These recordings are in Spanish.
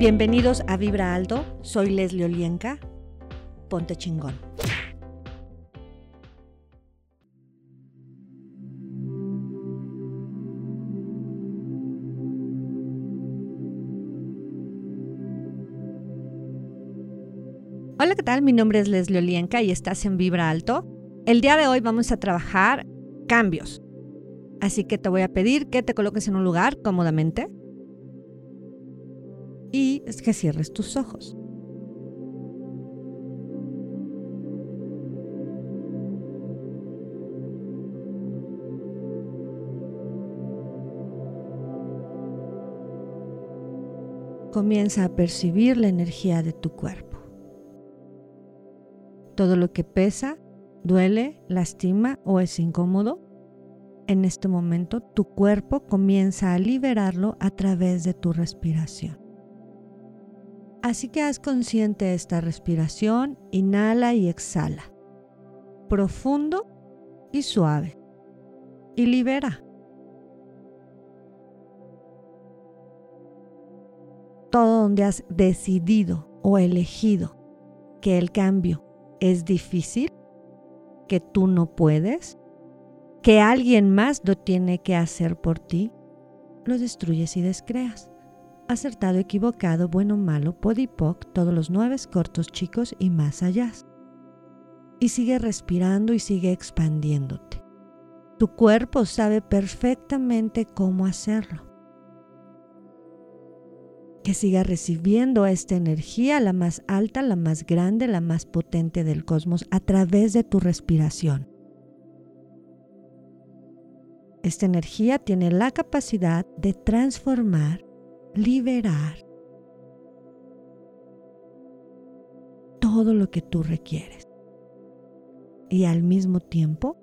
Bienvenidos a Vibra Alto, soy Leslie Olienka. Ponte chingón. Hola, ¿qué tal? Mi nombre es Leslie Olienka y estás en Vibra Alto. El día de hoy vamos a trabajar cambios. Así que te voy a pedir que te coloques en un lugar cómodamente y es que cierres tus ojos. Comienza a percibir la energía de tu cuerpo. Todo lo que pesa, duele, lastima o es incómodo, en este momento tu cuerpo comienza a liberarlo a través de tu respiración. Así que haz consciente esta respiración, inhala y exhala. Profundo y suave. Y libera. Todo donde has decidido o elegido que el cambio es difícil, que tú no puedes, que alguien más lo tiene que hacer por ti, lo destruyes y descreas acertado, equivocado, bueno, malo, podipoc, todos los nueve cortos, chicos y más allá. Y sigue respirando y sigue expandiéndote. Tu cuerpo sabe perfectamente cómo hacerlo. Que siga recibiendo esta energía, la más alta, la más grande, la más potente del cosmos, a través de tu respiración. Esta energía tiene la capacidad de transformar liberar todo lo que tú requieres. Y al mismo tiempo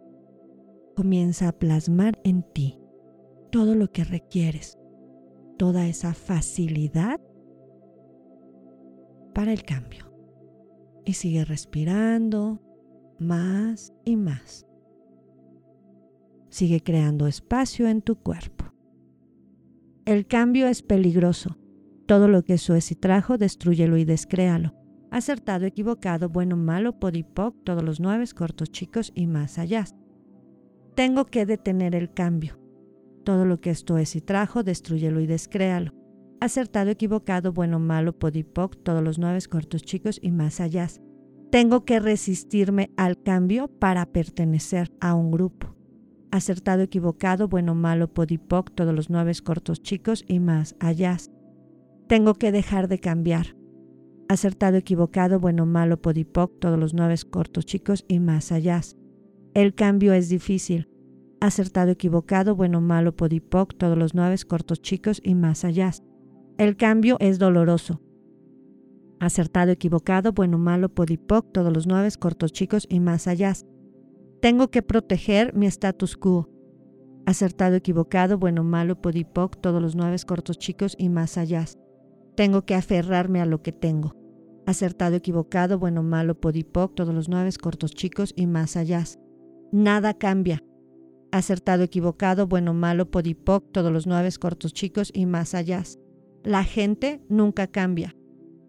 comienza a plasmar en ti todo lo que requieres, toda esa facilidad para el cambio. Y sigue respirando más y más. Sigue creando espacio en tu cuerpo. El cambio es peligroso. Todo lo que eso es y trajo, destruyelo y descréalo. Acertado, equivocado, bueno, malo, podipoc, todos los nueve, cortos, chicos y más allá. Tengo que detener el cambio. Todo lo que esto es y trajo, destruyelo y descréalo. Acertado, equivocado, bueno, malo, podipoc, todos los nueve, cortos, chicos y más allá. Tengo que resistirme al cambio para pertenecer a un grupo acertado, equivocado, bueno, malo, podipoc, todos los nueve cortos chicos y más allá. Tengo que dejar de cambiar. Acertado, equivocado, bueno, malo, podipoc, todos los nueve cortos chicos y más allá. El cambio es difícil. Acertado, equivocado, bueno, malo, podipoc, todos los nueve cortos chicos y más allá. El cambio es doloroso. Acertado, equivocado, bueno, malo, podipoc, todos los nueve cortos chicos y más allá. Tengo que proteger mi status quo. Acertado, equivocado, bueno, malo, podipoc, todos los nueve cortos chicos y más allá. Tengo que aferrarme a lo que tengo. Acertado, equivocado, bueno, malo, podipoc, todos los nueve cortos chicos y más allá. Nada cambia. Acertado, equivocado, bueno, malo, podipoc, todos los nueve cortos chicos y más allá. La gente nunca cambia.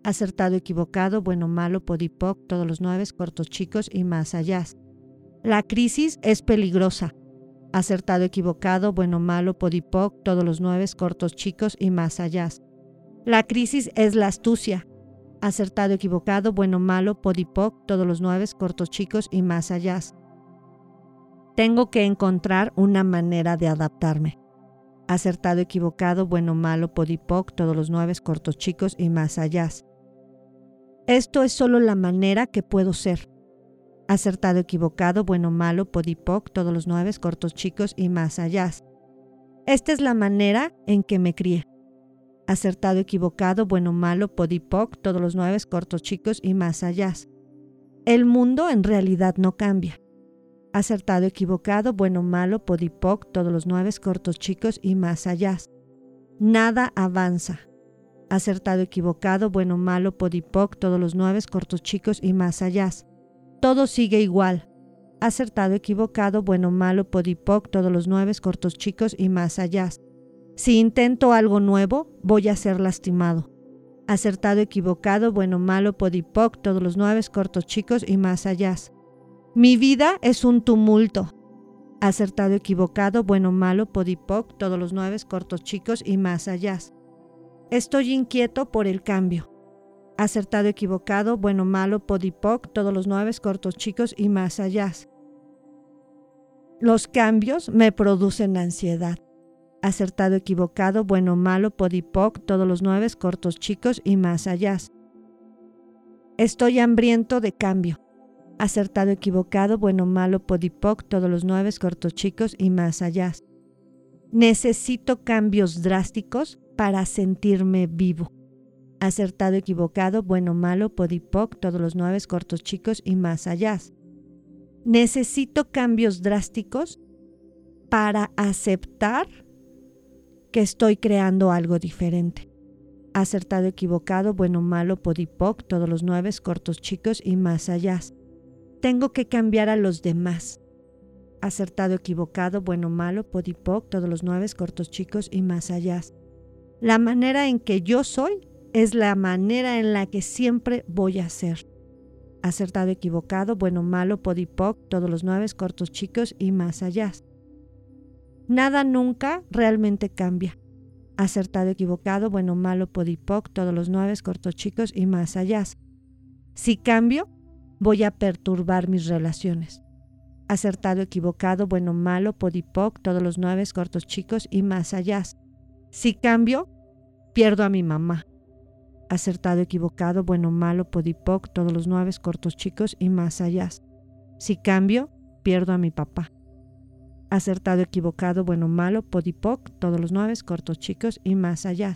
Acertado, equivocado, bueno, malo, podipoc, todos los nueve cortos chicos y más allá. La crisis es peligrosa. Acertado, equivocado, bueno, malo, podipoc, todos los nueve, cortos, chicos y más allá. La crisis es la astucia. Acertado, equivocado, bueno, malo, podipoc, todos los nueve, cortos, chicos y más allá. Tengo que encontrar una manera de adaptarme. Acertado, equivocado, bueno, malo, podipoc, todos los nueve, cortos, chicos y más allá. Esto es solo la manera que puedo ser acertado, equivocado, bueno, malo, podipoc, todos los nueve, cortos, chicos y más allá. Esta es la manera en que me crié. Acertado, equivocado, bueno, malo, podipoc, todos los nueve, cortos, chicos y más allá. El mundo en realidad no cambia. Acertado, equivocado, bueno, malo, podipoc, todos los nueve, cortos, chicos y más allá. Nada avanza. Acertado, equivocado, bueno, malo, podipoc, todos los nueve, cortos, chicos y más allá todo sigue igual. Acertado, equivocado, bueno, malo, podipoc, todos los nueve, cortos, chicos y más allá. Si intento algo nuevo, voy a ser lastimado. Acertado, equivocado, bueno, malo, podipoc, todos los nueve, cortos, chicos y más allá. Mi vida es un tumulto. Acertado, equivocado, bueno, malo, podipoc, todos los nueve, cortos, chicos y más allá. Estoy inquieto por el cambio. Acertado, equivocado, bueno, malo, podipoc, todos los nueve, cortos, chicos y más allá. Los cambios me producen ansiedad. Acertado, equivocado, bueno, malo, podipoc, todos los nueve, cortos, chicos y más allá. Estoy hambriento de cambio. Acertado, equivocado, bueno, malo, podipoc, todos los nueve, cortos, chicos y más allá. Necesito cambios drásticos para sentirme vivo. Acertado, equivocado, bueno, malo, podipoc, todos los nueve cortos chicos y más allá. Necesito cambios drásticos para aceptar que estoy creando algo diferente. Acertado, equivocado, bueno, malo, podipoc, todos los nueve cortos chicos y más allá. Tengo que cambiar a los demás. Acertado, equivocado, bueno, malo, podipoc, todos los nueve cortos chicos y más allá. La manera en que yo soy es la manera en la que siempre voy a ser. Acertado, equivocado, bueno, malo, podipoc, todos los nueve cortos chicos y más allá. Nada nunca realmente cambia. Acertado, equivocado, bueno, malo, podipoc, todos los nueve cortos chicos y más allá. Si cambio, voy a perturbar mis relaciones. Acertado, equivocado, bueno, malo, podipoc, todos los nueve cortos chicos y más allá. Si cambio, pierdo a mi mamá. Acertado, equivocado, bueno, malo, podipoc, todos los nueve cortos chicos y más allá. Si cambio, pierdo a mi papá. Acertado, equivocado, bueno, malo, podipoc, todos los nueve cortos chicos y más allá.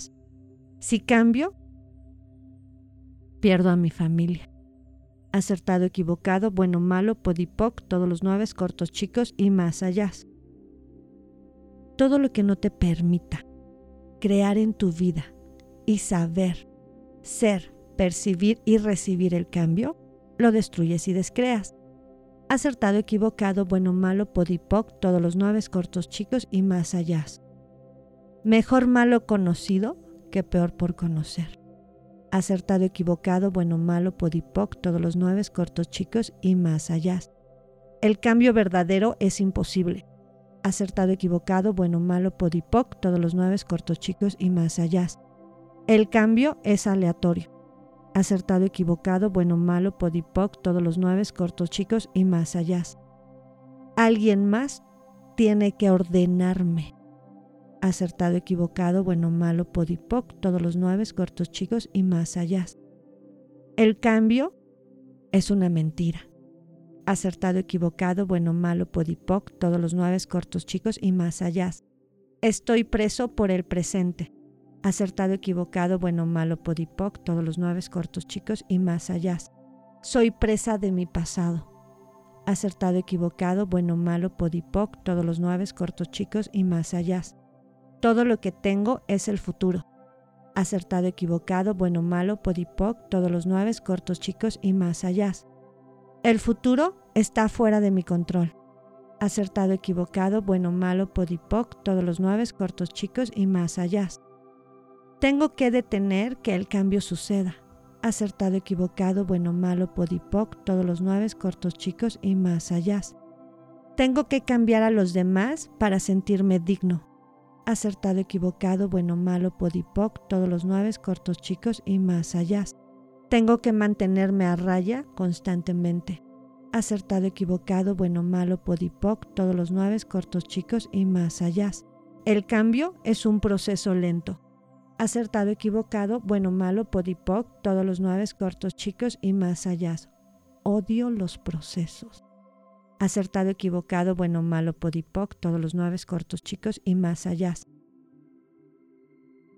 Si cambio, pierdo a mi familia. Acertado, equivocado, bueno, malo, podipoc, todos los nueve cortos chicos y más allá. Todo lo que no te permita crear en tu vida y saber, ser, percibir y recibir el cambio, lo destruyes y descreas. Acertado, equivocado, bueno, malo, podipoc, todos los nueve cortos chicos y más allá. Mejor malo conocido que peor por conocer. Acertado, equivocado, bueno, malo, podipoc, todos los nueve cortos chicos y más allá. El cambio verdadero es imposible acertado, equivocado, bueno, malo, podipoc, todos los nueve cortos chicos y más allá. El cambio es aleatorio. Acertado, equivocado, bueno, malo, podipoc, todos los nueve cortos chicos y más allá. Alguien más tiene que ordenarme. Acertado, equivocado, bueno, malo, podipoc, todos los nueve cortos chicos y más allá. El cambio es una mentira acertado, equivocado, bueno, malo, podipoc, todos los nueve cortos chicos y más allá. Estoy preso por el presente. Acertado, equivocado, bueno, malo, podipoc, todos los nueve cortos chicos y más allá. Soy presa de mi pasado. Acertado, equivocado, bueno, malo, podipoc, todos los nueve cortos chicos y más allá. Todo lo que tengo es el futuro. Acertado, equivocado, bueno, malo, podipoc, todos los nueve cortos chicos y más allá. El futuro está fuera de mi control. Acertado, equivocado, bueno, malo, podipoc, todos los nueve cortos chicos y más allá. Tengo que detener que el cambio suceda. Acertado, equivocado, bueno, malo, podipoc, todos los nueve cortos chicos y más allá. Tengo que cambiar a los demás para sentirme digno. Acertado, equivocado, bueno, malo, podipoc, todos los nueve cortos chicos y más allá. Tengo que mantenerme a raya constantemente. Acertado, equivocado, bueno, malo, podipoc, todos los nueve cortos chicos y más allá. El cambio es un proceso lento. Acertado, equivocado, bueno, malo, podipoc, todos los nueve cortos chicos y más allá. Odio los procesos. Acertado, equivocado, bueno, malo, podipoc, todos los nueve cortos chicos y más allá.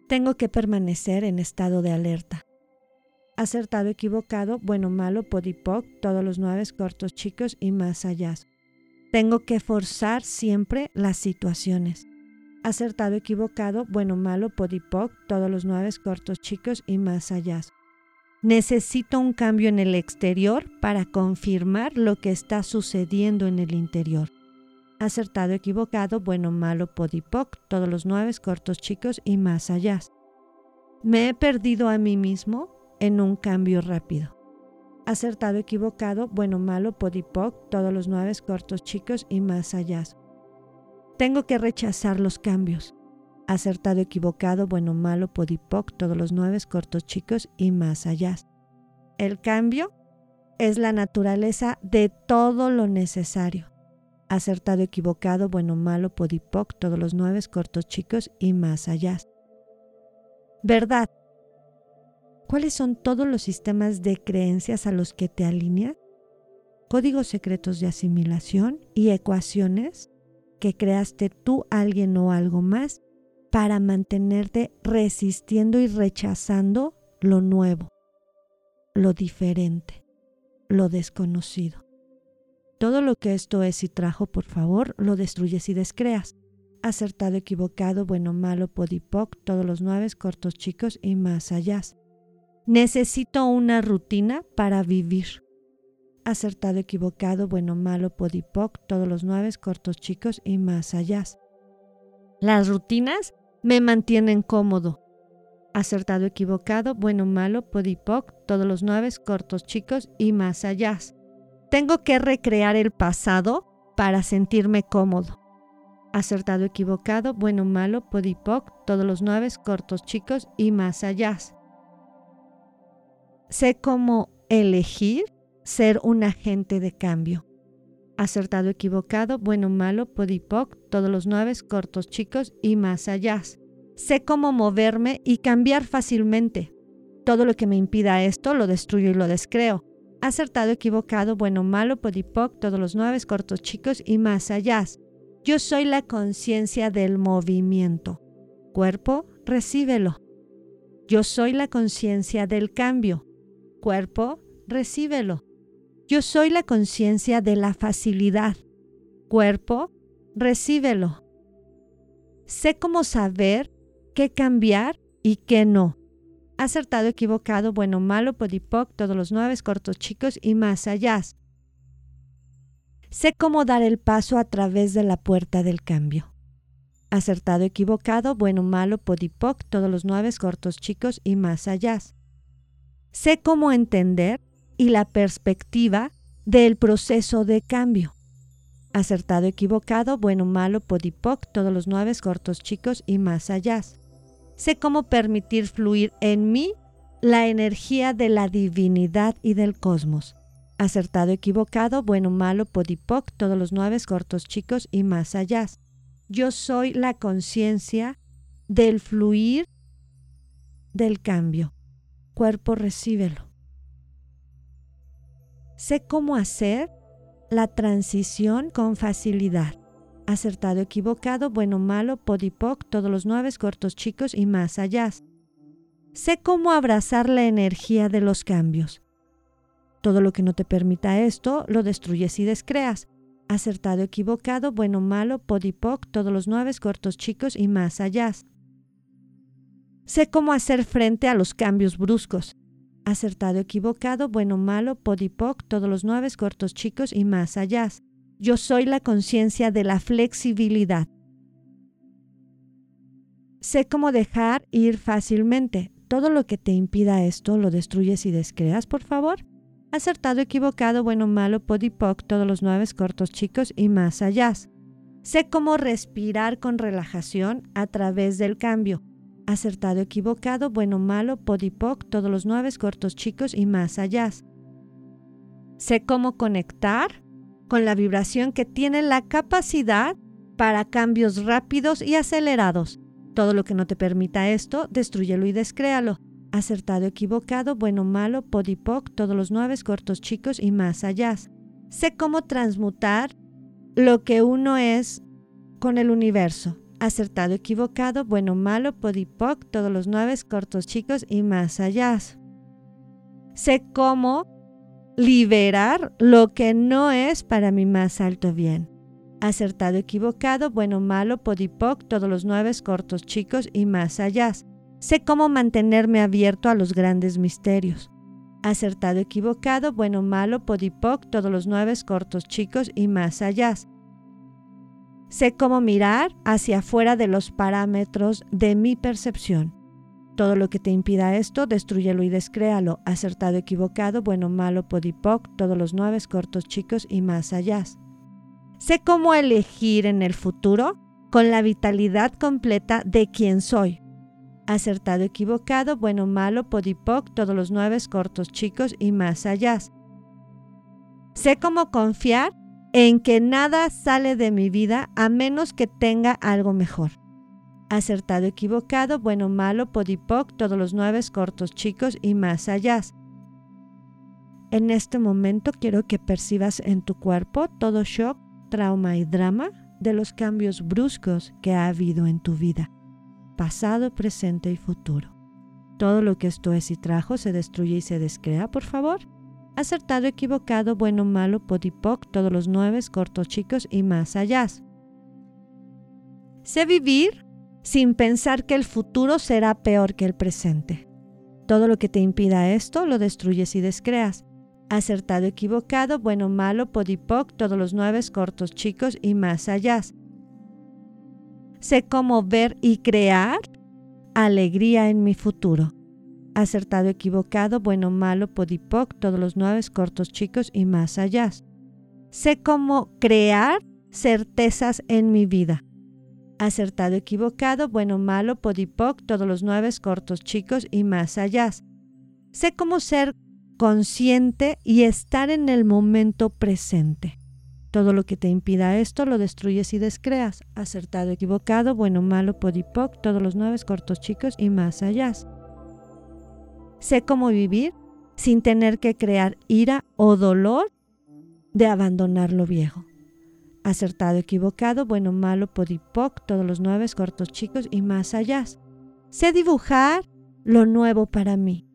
Tengo que permanecer en estado de alerta acertado, equivocado, bueno, malo, podipoc, todos los nueve cortos chicos y más allá. Tengo que forzar siempre las situaciones. Acertado, equivocado, bueno, malo, podipoc, todos los nueve cortos chicos y más allá. Necesito un cambio en el exterior para confirmar lo que está sucediendo en el interior. Acertado, equivocado, bueno, malo, podipoc, todos los nueve cortos chicos y más allá. Me he perdido a mí mismo en un cambio rápido. Acertado, equivocado, bueno, malo, podipoc, todos los nueve cortos chicos y más allá. Tengo que rechazar los cambios. Acertado, equivocado, bueno, malo, podipoc, todos los nueve cortos chicos y más allá. El cambio es la naturaleza de todo lo necesario. Acertado, equivocado, bueno, malo, podipoc, todos los nueve cortos chicos y más allá. Verdad. ¿Cuáles son todos los sistemas de creencias a los que te alineas? Códigos secretos de asimilación y ecuaciones que creaste tú, alguien o algo más para mantenerte resistiendo y rechazando lo nuevo, lo diferente, lo desconocido. Todo lo que esto es y trajo, por favor, lo destruyes y descreas acertado, equivocado, bueno, malo, podipoc, todos los nueve, cortos, chicos y más allá. Necesito una rutina para vivir. Acertado, equivocado, bueno, malo, podipoc, todos los nueve, cortos, chicos y más allá. Las rutinas me mantienen cómodo. Acertado, equivocado, bueno, malo, podipoc, todos los nueve, cortos, chicos y más allá. Tengo que recrear el pasado para sentirme cómodo acertado, equivocado, bueno, malo, podipoc, todos los nueve, cortos, chicos y más allá. Sé cómo elegir ser un agente de cambio. Acertado, equivocado, bueno, malo, podipoc, todos los nueve, cortos, chicos y más allá. Sé cómo moverme y cambiar fácilmente. Todo lo que me impida esto lo destruyo y lo descreo. Acertado, equivocado, bueno, malo, podipoc, todos los nueve, cortos, chicos y más allá. Yo soy la conciencia del movimiento. Cuerpo, recíbelo. Yo soy la conciencia del cambio. Cuerpo, recíbelo. Yo soy la conciencia de la facilidad. Cuerpo, recíbelo. Sé cómo saber qué cambiar y qué no. Acertado, equivocado, bueno, malo, podipoc, todos los nueve, cortos, chicos y más allá. Sé cómo dar el paso a través de la puerta del cambio. Acertado, equivocado, bueno, malo, podipoc, todos los nueve cortos, chicos y más allá. Sé cómo entender y la perspectiva del proceso de cambio. Acertado, equivocado, bueno, malo, podipoc, todos los nueve cortos, chicos y más allá. Sé cómo permitir fluir en mí la energía de la divinidad y del cosmos acertado, equivocado, bueno, malo, podipoc, todos los nueve cortos, chicos y más allá. Yo soy la conciencia del fluir del cambio. Cuerpo, recíbelo. Sé cómo hacer la transición con facilidad. Acertado, equivocado, bueno, malo, podipoc, todos los nueve cortos, chicos y más allá. Sé cómo abrazar la energía de los cambios. Todo lo que no te permita esto, lo destruyes y descreas. Acertado, equivocado, bueno, malo, podipoc, todos los nueve, cortos, chicos y más allá. Sé cómo hacer frente a los cambios bruscos. Acertado, equivocado, bueno, malo, podipoc, todos los nueve, cortos, chicos y más allá. Yo soy la conciencia de la flexibilidad. Sé cómo dejar ir fácilmente. Todo lo que te impida esto, lo destruyes y descreas, por favor acertado, equivocado, bueno, malo, podipoc, todos los nueve cortos chicos y más allá. Sé cómo respirar con relajación a través del cambio. Acertado, equivocado, bueno, malo, podipoc, todos los nueve cortos chicos y más allá. Sé cómo conectar con la vibración que tiene la capacidad para cambios rápidos y acelerados. Todo lo que no te permita esto, destruyelo y descréalo acertado, equivocado, bueno, malo, podipoc, todos los nueve cortos chicos y más allá. Sé cómo transmutar lo que uno es con el universo. Acertado, equivocado, bueno, malo, podipoc, todos los nueve cortos chicos y más allá. Sé cómo liberar lo que no es para mi más alto bien. Acertado, equivocado, bueno, malo, podipoc, todos los nueve cortos chicos y más allá. Sé cómo mantenerme abierto a los grandes misterios. Acertado, equivocado, bueno, malo, podipoc, todos los nueve cortos, chicos y más allá. Sé cómo mirar hacia afuera de los parámetros de mi percepción. Todo lo que te impida esto, destruyelo y descréalo. Acertado, equivocado, bueno, malo, podipoc, todos los nueve cortos, chicos y más allá. Sé cómo elegir en el futuro con la vitalidad completa de quien soy. Acertado, equivocado, bueno, malo, podipoc, todos los nueve cortos, chicos y más allá. Sé cómo confiar en que nada sale de mi vida a menos que tenga algo mejor acertado, equivocado, bueno, malo, podipoc, todos los nueve cortos, chicos y más allá. En este momento quiero que percibas en tu cuerpo todo shock, trauma y drama de los cambios bruscos que ha habido en tu vida, pasado, presente y futuro. Todo lo que esto es y trajo se destruye y se descrea, por favor. Acertado, equivocado, bueno, malo, podipoc, todos los nueve cortos, chicos y más allá. Sé vivir sin pensar que el futuro será peor que el presente. Todo lo que te impida esto lo destruyes y descreas. Acertado, equivocado, bueno, malo, podipoc, todos los nueve cortos, chicos y más allá. Sé cómo ver y crear alegría en mi futuro. Acertado, equivocado, bueno, malo, podipoc, todos los nueve cortos, chicos y más allá. Sé cómo crear certezas en mi vida acertado, equivocado, bueno, malo, podipoc, todos los nueve cortos, chicos y más allá. Sé cómo ser consciente y estar en el momento presente. Todo lo que te impida esto lo destruyes y descreas. Acertado, equivocado, bueno, malo, podipoc, todos los nueve cortos, chicos y más allá. Sé cómo vivir sin tener que crear ira o dolor de abandonar lo viejo acertado, equivocado, bueno, malo, podipoc, todos los nueve cortos chicos y más allá. Sé dibujar lo nuevo para mí.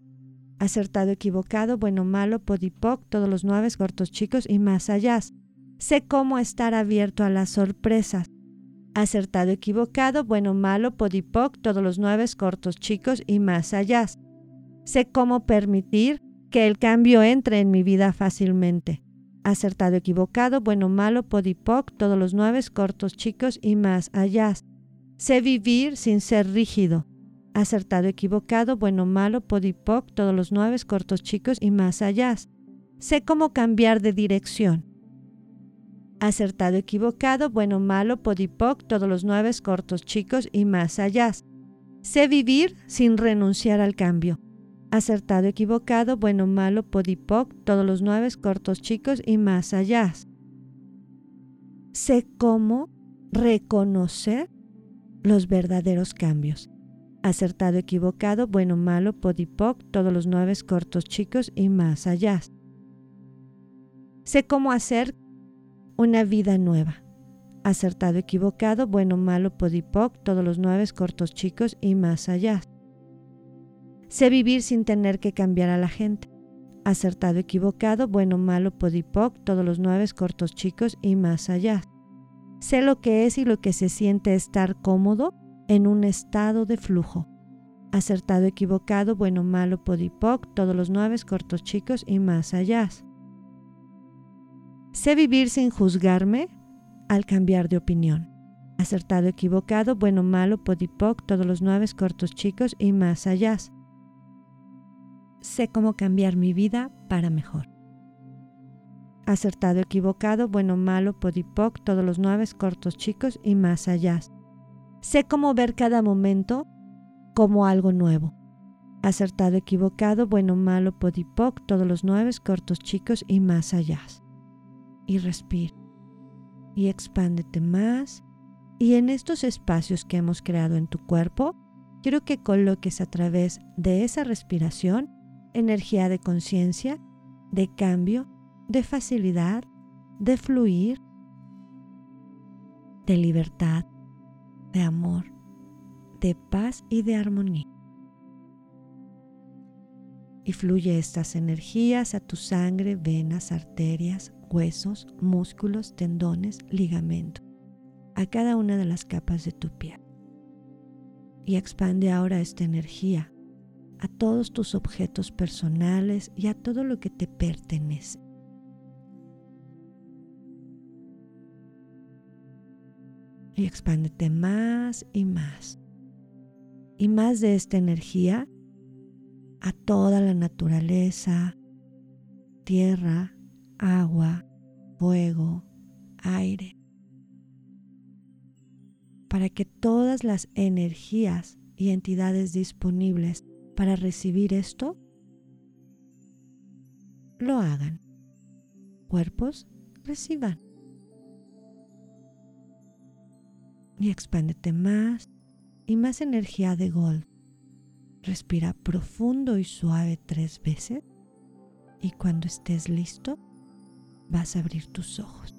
Acertado, equivocado, bueno, malo, podipoc, todos los nueve cortos chicos y más allá. Sé cómo estar abierto a las sorpresas. Acertado, equivocado, bueno, malo, podipoc, todos los nueve cortos chicos y más allá. Sé cómo permitir que el cambio entre en mi vida fácilmente acertado, equivocado, bueno, malo, podipoc, todos los nueve, cortos, chicos y más allá. Sé vivir sin ser rígido. Acertado, equivocado, bueno, malo, podipoc, todos los nueve, cortos, chicos y más allá. Sé cómo cambiar de dirección. Acertado, equivocado, bueno, malo, podipoc, todos los nueve, cortos, chicos y más allá. Sé vivir sin renunciar al cambio acertado, equivocado, bueno, malo, podipoc, todos los nueve cortos chicos y más allá. Sé cómo reconocer los verdaderos cambios. Acertado, equivocado, bueno, malo, podipoc, todos los nueve cortos chicos y más allá. Sé cómo hacer una vida nueva. Acertado, equivocado, bueno, malo, podipoc, todos los nueve cortos chicos y más allá. Sé vivir sin tener que cambiar a la gente. Acertado, equivocado, bueno, malo, podipoc, todos los nueve cortos chicos y más allá. Sé lo que es y lo que se siente estar cómodo en un estado de flujo. Acertado, equivocado, bueno, malo, podipoc, todos los nueve cortos chicos y más allá. Sé vivir sin juzgarme al cambiar de opinión. Acertado, equivocado, bueno, malo, podipoc, todos los nueve cortos chicos y más allá sé cómo cambiar mi vida para mejor. Acertado, equivocado, bueno, malo, podipoc, todos los nueve cortos chicos y más allá. Sé cómo ver cada momento como algo nuevo. Acertado, equivocado, bueno, malo, podipoc, todos los nueve cortos chicos y más allá. Y respira. Y expándete más. Y en estos espacios que hemos creado en tu cuerpo, quiero que coloques a través de esa respiración energía de conciencia, de cambio, de facilidad, de fluir, de libertad, de amor, de paz y de armonía. Y fluye estas energías a tu sangre, venas, arterias, huesos, músculos, tendones, ligamentos, a cada una de las capas de tu piel. Y expande ahora esta energía a todos tus objetos personales y a todo lo que te pertenece. Y expándete más y más. y más de esta energía a toda la naturaleza, tierra, agua, fuego, aire, para que todas las energías y entidades disponibles para recibir esto lo hagan. Cuerpos reciban. Y expándete más y más energía de Gold. Respira profundo y suave tres veces y cuando estés listo vas a abrir tus ojos.